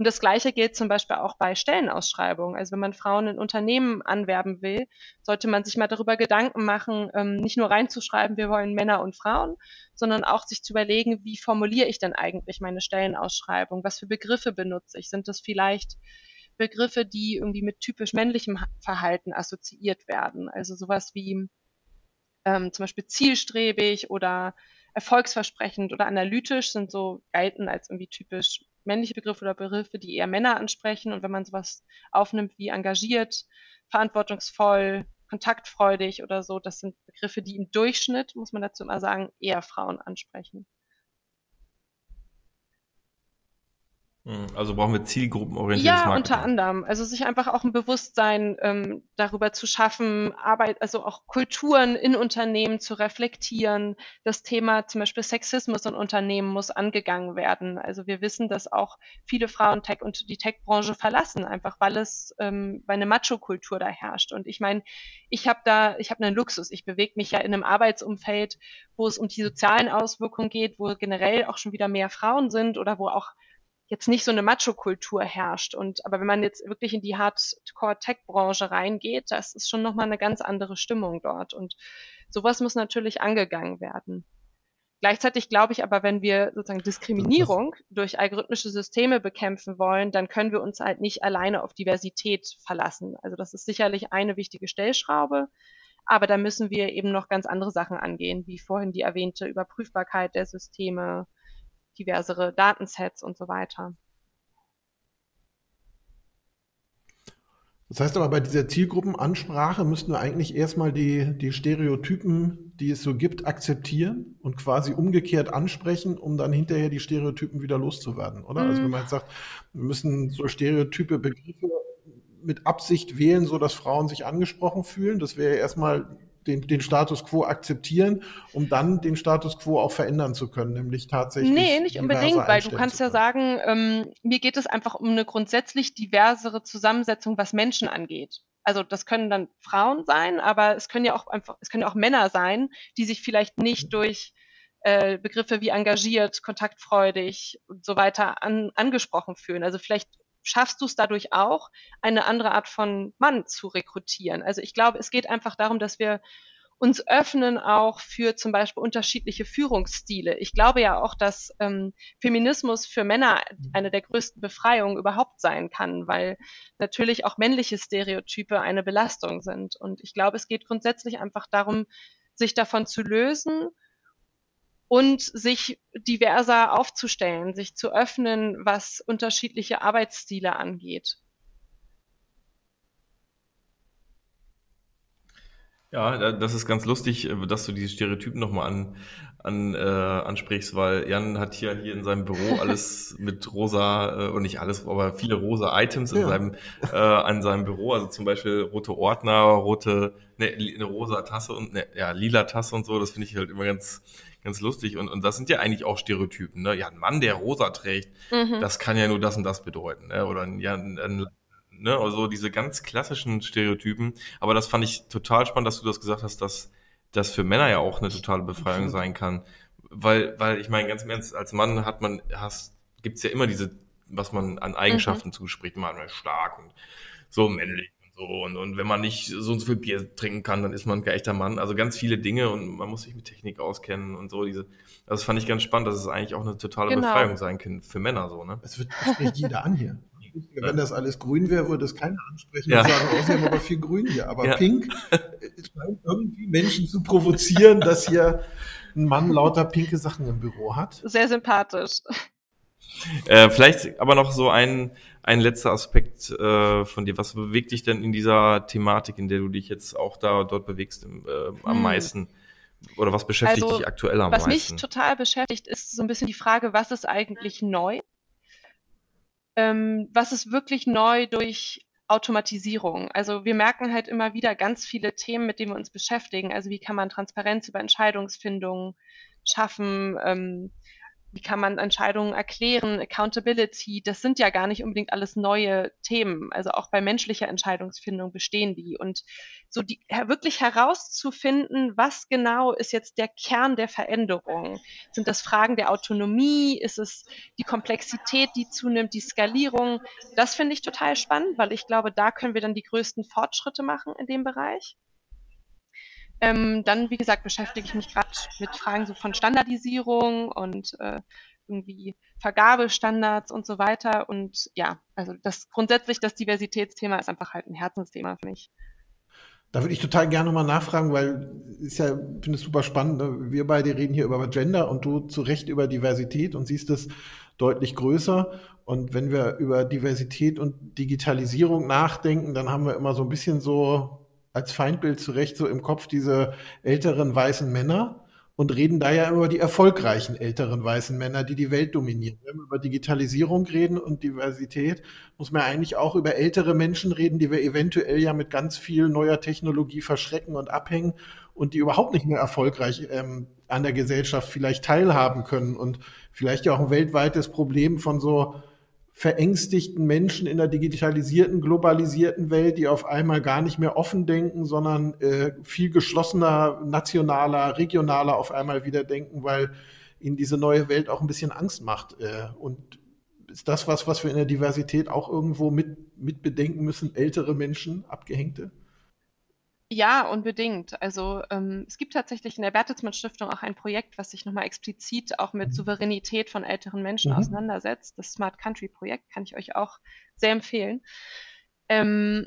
C: Und das Gleiche gilt zum Beispiel auch bei Stellenausschreibungen. Also wenn man Frauen in Unternehmen anwerben will, sollte man sich mal darüber Gedanken machen, ähm, nicht nur reinzuschreiben, wir wollen Männer und Frauen, sondern auch sich zu überlegen, wie formuliere ich denn eigentlich meine Stellenausschreibung? Was für Begriffe benutze ich? Sind das vielleicht Begriffe, die irgendwie mit typisch männlichem Verhalten assoziiert werden? Also sowas wie ähm, zum Beispiel zielstrebig oder erfolgsversprechend oder analytisch sind so gelten als irgendwie typisch männliche Begriffe oder Begriffe, die eher Männer ansprechen. Und wenn man sowas aufnimmt wie engagiert, verantwortungsvoll, kontaktfreudig oder so, das sind Begriffe, die im Durchschnitt, muss man dazu immer sagen, eher Frauen ansprechen.
B: Hm, also brauchen wir zielgruppenorientiertes
C: ja, Marketing. Ja, unter anderem. Also sich einfach auch ein Bewusstsein ähm, darüber zu schaffen, Arbeit, also auch Kulturen in Unternehmen zu reflektieren. Das Thema zum Beispiel Sexismus in Unternehmen muss angegangen werden. Also wir wissen, dass auch viele Frauen Tech und die Tech-Branche verlassen, einfach weil es, ähm, weil eine Macho-Kultur da herrscht. Und ich meine, ich habe da, ich habe einen Luxus. Ich bewege mich ja in einem Arbeitsumfeld, wo es um die sozialen Auswirkungen geht, wo generell auch schon wieder mehr Frauen sind oder wo auch jetzt nicht so eine Macho-Kultur herrscht. Und aber wenn man jetzt wirklich in die Hardcore-Tech-Branche reingeht, das ist schon nochmal eine ganz andere Stimmung dort. Und sowas muss natürlich angegangen werden. Gleichzeitig glaube ich aber, wenn wir sozusagen Diskriminierung durch algorithmische Systeme bekämpfen wollen, dann können wir uns halt nicht alleine auf Diversität verlassen. Also das ist sicherlich eine wichtige Stellschraube, aber da müssen wir eben noch ganz andere Sachen angehen, wie vorhin die erwähnte Überprüfbarkeit der Systeme, diversere Datensets und so weiter.
D: Das heißt aber, bei dieser Zielgruppenansprache müssten wir eigentlich erstmal die, die Stereotypen, die es so gibt, akzeptieren und quasi umgekehrt ansprechen, um dann hinterher die Stereotypen wieder loszuwerden, oder? Mhm. Also wenn man jetzt sagt, wir müssen so stereotype Begriffe mit Absicht wählen, so dass Frauen sich angesprochen fühlen, das wäre erstmal den, den Status quo akzeptieren, um dann den Status quo auch verändern zu können, nämlich tatsächlich.
C: Nee, nicht unbedingt, weil du kannst ja sagen, ähm, mir geht es einfach um eine grundsätzlich diversere Zusammensetzung, was Menschen angeht. Also das können dann Frauen sein, aber es können ja auch einfach, es können auch Männer sein, die sich vielleicht nicht durch äh, Begriffe wie engagiert, kontaktfreudig und so weiter an, angesprochen fühlen. Also vielleicht schaffst du es dadurch auch, eine andere Art von Mann zu rekrutieren. Also ich glaube, es geht einfach darum, dass wir uns öffnen auch für zum Beispiel unterschiedliche Führungsstile. Ich glaube ja auch, dass ähm, Feminismus für Männer eine der größten Befreiungen überhaupt sein kann, weil natürlich auch männliche Stereotype eine Belastung sind. Und ich glaube, es geht grundsätzlich einfach darum, sich davon zu lösen und sich diverser aufzustellen, sich zu öffnen, was unterschiedliche Arbeitsstile angeht.
B: Ja, das ist ganz lustig, dass du diese Stereotypen nochmal an, an, äh, ansprichst, weil Jan hat hier, hier in seinem Büro alles mit rosa, äh, und nicht alles, aber viele rosa Items in ja. seinem, äh, an seinem Büro, also zum Beispiel rote Ordner, rote, ne, eine rosa Tasse und ne, ja, lila Tasse und so, das finde ich halt immer ganz, ganz lustig. Und, und das sind ja eigentlich auch Stereotypen. Ne? Ja, ein Mann, der rosa trägt, mhm. das kann ja nur das und das bedeuten. Ne? Oder ja, ein, ein ne, also diese ganz klassischen Stereotypen. Aber das fand ich total spannend, dass du das gesagt hast, dass das für Männer ja auch eine totale Befreiung mhm. sein kann. Weil, weil ich meine, ganz im Ernst, als Mann hat man, hast, gibt's ja immer diese, was man an Eigenschaften mhm. zuspricht, man ist stark und so männlich so, und, und wenn man nicht so und so viel Bier trinken kann, dann ist man ein echter Mann. Also ganz viele Dinge und man muss sich mit Technik auskennen und so. Diese, das fand ich ganz spannend, dass es eigentlich auch eine totale genau. Befreiung sein kann für Männer so, ne?
D: Es wird spricht jeder an hier. Wenn das alles grün wäre, würde es keiner ansprechen ja. und sagen, oh, sie haben aber viel grün hier. Aber ja. pink scheint irgendwie Menschen zu provozieren, dass hier ein Mann lauter pinke Sachen im Büro hat.
C: Sehr sympathisch.
B: Äh, vielleicht aber noch so ein, ein letzter Aspekt äh, von dir. Was bewegt dich denn in dieser Thematik, in der du dich jetzt auch da dort bewegst, im, äh, am hm. meisten? Oder was beschäftigt also, dich aktuell am
C: was
B: meisten?
C: Was mich total beschäftigt, ist so ein bisschen die Frage, was ist eigentlich neu? Ähm, was ist wirklich neu durch Automatisierung? Also wir merken halt immer wieder ganz viele Themen, mit denen wir uns beschäftigen. Also wie kann man Transparenz über Entscheidungsfindung schaffen? Ähm, wie kann man Entscheidungen erklären, Accountability, das sind ja gar nicht unbedingt alles neue Themen. Also auch bei menschlicher Entscheidungsfindung bestehen die. Und so die, wirklich herauszufinden, was genau ist jetzt der Kern der Veränderung? Sind das Fragen der Autonomie? Ist es die Komplexität, die zunimmt, die Skalierung? Das finde ich total spannend, weil ich glaube, da können wir dann die größten Fortschritte machen in dem Bereich. Ähm, dann, wie gesagt, beschäftige ich mich gerade mit Fragen so von Standardisierung und äh, irgendwie Vergabestandards und so weiter. Und ja, also das grundsätzlich das Diversitätsthema ist einfach halt ein Herzensthema für mich.
D: Da würde ich total gerne nochmal nachfragen, weil ist ja, finde es super spannend. Ne? Wir beide reden hier über Gender und du zu Recht über Diversität und siehst es deutlich größer. Und wenn wir über Diversität und Digitalisierung nachdenken, dann haben wir immer so ein bisschen so als Feindbild zurecht so im Kopf diese älteren weißen Männer und reden da ja über die erfolgreichen älteren weißen Männer, die die Welt dominieren. Wenn wir über Digitalisierung reden und Diversität, muss man eigentlich auch über ältere Menschen reden, die wir eventuell ja mit ganz viel neuer Technologie verschrecken und abhängen und die überhaupt nicht mehr erfolgreich ähm, an der Gesellschaft vielleicht teilhaben können und vielleicht ja auch ein weltweites Problem von so verängstigten Menschen in der digitalisierten, globalisierten Welt, die auf einmal gar nicht mehr offen denken, sondern äh, viel geschlossener, nationaler, regionaler auf einmal wieder denken, weil ihnen diese neue Welt auch ein bisschen Angst macht. Äh, und ist das was, was wir in der Diversität auch irgendwo mit, mit bedenken müssen? Ältere Menschen, Abgehängte?
C: Ja, unbedingt. Also ähm, es gibt tatsächlich in der Bertelsmann Stiftung auch ein Projekt, was sich nochmal explizit auch mit mhm. Souveränität von älteren Menschen mhm. auseinandersetzt. Das Smart Country Projekt kann ich euch auch sehr empfehlen. Ähm,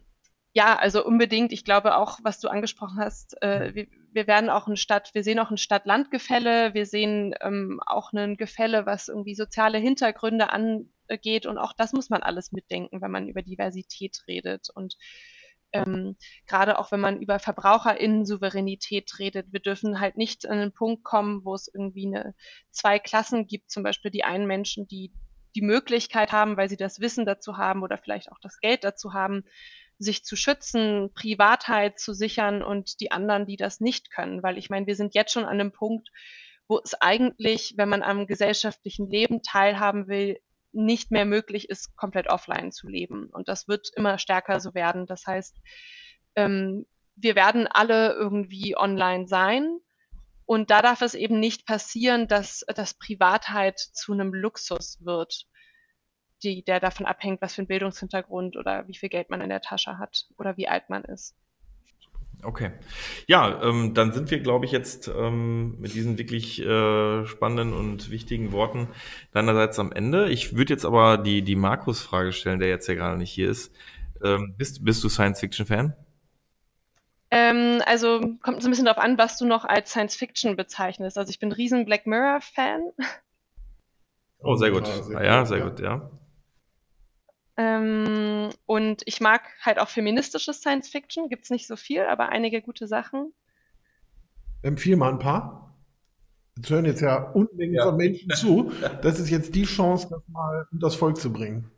C: ja, also unbedingt. Ich glaube auch, was du angesprochen hast, äh, wir, wir werden auch ein Stadt, wir sehen auch ein Stadt-Land-Gefälle, wir sehen ähm, auch ein Gefälle, was irgendwie soziale Hintergründe angeht und auch das muss man alles mitdenken, wenn man über Diversität redet und ähm, gerade auch wenn man über VerbraucherInnen-Souveränität redet, wir dürfen halt nicht an einen Punkt kommen, wo es irgendwie eine, zwei Klassen gibt, zum Beispiel die einen Menschen, die die Möglichkeit haben, weil sie das Wissen dazu haben oder vielleicht auch das Geld dazu haben, sich zu schützen, Privatheit zu sichern und die anderen, die das nicht können. Weil ich meine, wir sind jetzt schon an einem Punkt, wo es eigentlich, wenn man am gesellschaftlichen Leben teilhaben will, nicht mehr möglich ist, komplett offline zu leben. Und das wird immer stärker so werden. Das heißt, ähm, wir werden alle irgendwie online sein. Und da darf es eben nicht passieren, dass das Privatheit zu einem Luxus wird, die, der davon abhängt, was für ein Bildungshintergrund oder wie viel Geld man in der Tasche hat oder wie alt man ist.
B: Okay. Ja, ähm, dann sind wir, glaube ich, jetzt ähm, mit diesen wirklich äh, spannenden und wichtigen Worten deinerseits am Ende. Ich würde jetzt aber die, die Markus-Frage stellen, der jetzt ja gerade nicht hier ist. Ähm, bist, bist du Science-Fiction-Fan?
C: Ähm, also kommt so ein bisschen darauf an, was du noch als Science-Fiction bezeichnest. Also ich bin ein riesen Black Mirror-Fan.
B: Oh, sehr gut. Ah, sehr ah, ja, sehr gut, ja.
C: Ähm, und ich mag halt auch feministisches Science Fiction. Gibt es nicht so viel, aber einige gute Sachen.
D: Empfehle mal ein paar. Jetzt hören jetzt ja Unmengen ja. von Menschen zu. Das ist jetzt die Chance, das mal das Volk zu bringen.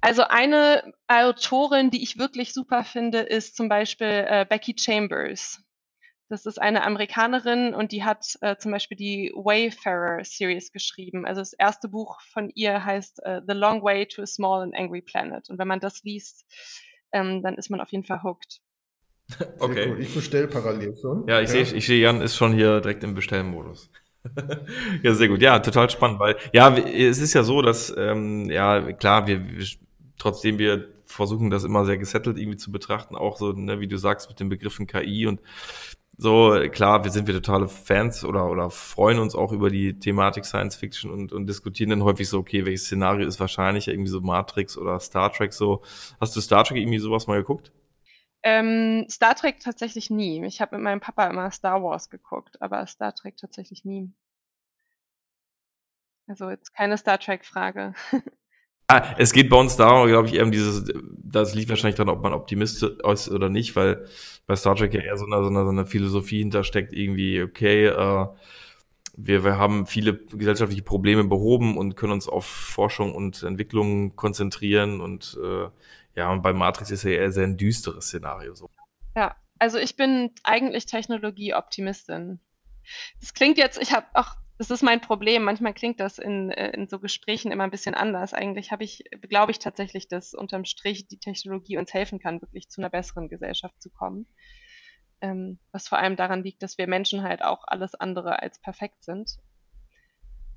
C: Also eine Autorin, die ich wirklich super finde, ist zum Beispiel äh, Becky Chambers. Das ist eine Amerikanerin und die hat äh, zum Beispiel die Wayfarer Series geschrieben. Also das erste Buch von ihr heißt äh, The Long Way to a Small and Angry Planet. Und wenn man das liest, ähm, dann ist man auf jeden Fall hooked.
B: Okay.
D: Cool. Ich bestelle parallel schon.
B: Ja, ich ja. sehe, ich sehe, Jan ist schon hier direkt im Bestellmodus. ja, sehr gut. Ja, total spannend, weil ja, es ist ja so, dass ähm, ja klar, wir, wir trotzdem wir versuchen das immer sehr gesettelt irgendwie zu betrachten, auch so, ne, wie du sagst, mit den Begriffen KI und so, klar, wir sind wir totale Fans oder, oder freuen uns auch über die Thematik Science Fiction und, und diskutieren dann häufig so, okay, welches Szenario ist wahrscheinlich irgendwie so Matrix oder Star Trek so. Hast du Star Trek irgendwie sowas mal geguckt?
C: Ähm, Star Trek tatsächlich nie. Ich habe mit meinem Papa immer Star Wars geguckt, aber Star Trek tatsächlich nie. Also jetzt keine Star Trek-Frage.
B: Ah, es geht bei uns darum, glaube ich, um dieses, das liegt wahrscheinlich daran, ob man Optimist ist oder nicht, weil bei Star Trek ja eher so eine, so eine, so eine Philosophie hintersteckt, irgendwie, okay, äh, wir, wir haben viele gesellschaftliche Probleme behoben und können uns auf Forschung und Entwicklung konzentrieren und äh, ja, und bei Matrix ist ja eher sehr ein düsteres Szenario so.
C: Ja, also ich bin eigentlich Technologie-Optimistin. Das klingt jetzt, ich habe auch das ist mein Problem. Manchmal klingt das in, äh, in so Gesprächen immer ein bisschen anders. Eigentlich habe ich, glaube ich tatsächlich, dass unterm Strich die Technologie uns helfen kann, wirklich zu einer besseren Gesellschaft zu kommen. Ähm, was vor allem daran liegt, dass wir Menschen halt auch alles andere als perfekt sind.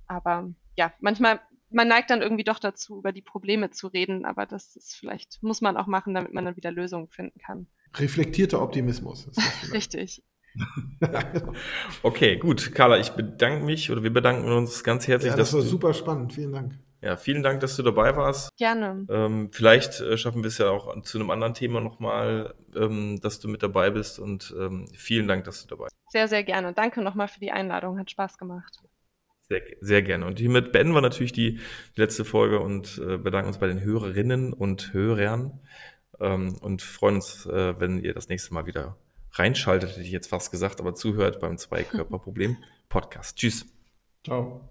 C: Aber ja, manchmal, man neigt dann irgendwie doch dazu, über die Probleme zu reden, aber das ist vielleicht, muss man auch machen, damit man dann wieder Lösungen finden kann.
D: Reflektierter Optimismus.
C: Richtig.
B: okay, gut. Carla, ich bedanke mich oder wir bedanken uns ganz herzlich.
D: Ja, das war super spannend. Vielen Dank.
B: Ja, vielen Dank, dass du dabei warst.
C: Gerne.
B: Ähm, vielleicht äh, schaffen wir es ja auch zu einem anderen Thema nochmal, ähm, dass du mit dabei bist und ähm, vielen Dank, dass du dabei bist.
C: Sehr, sehr gerne. Danke nochmal für die Einladung. Hat Spaß gemacht.
B: Sehr, sehr gerne. Und hiermit beenden wir natürlich die letzte Folge und äh, bedanken uns bei den Hörerinnen und Hörern ähm, und freuen uns, äh, wenn ihr das nächste Mal wieder reinschaltet, hätte ich jetzt fast gesagt, aber zuhört beim Zweikörperproblem Podcast. Tschüss.
D: Ciao.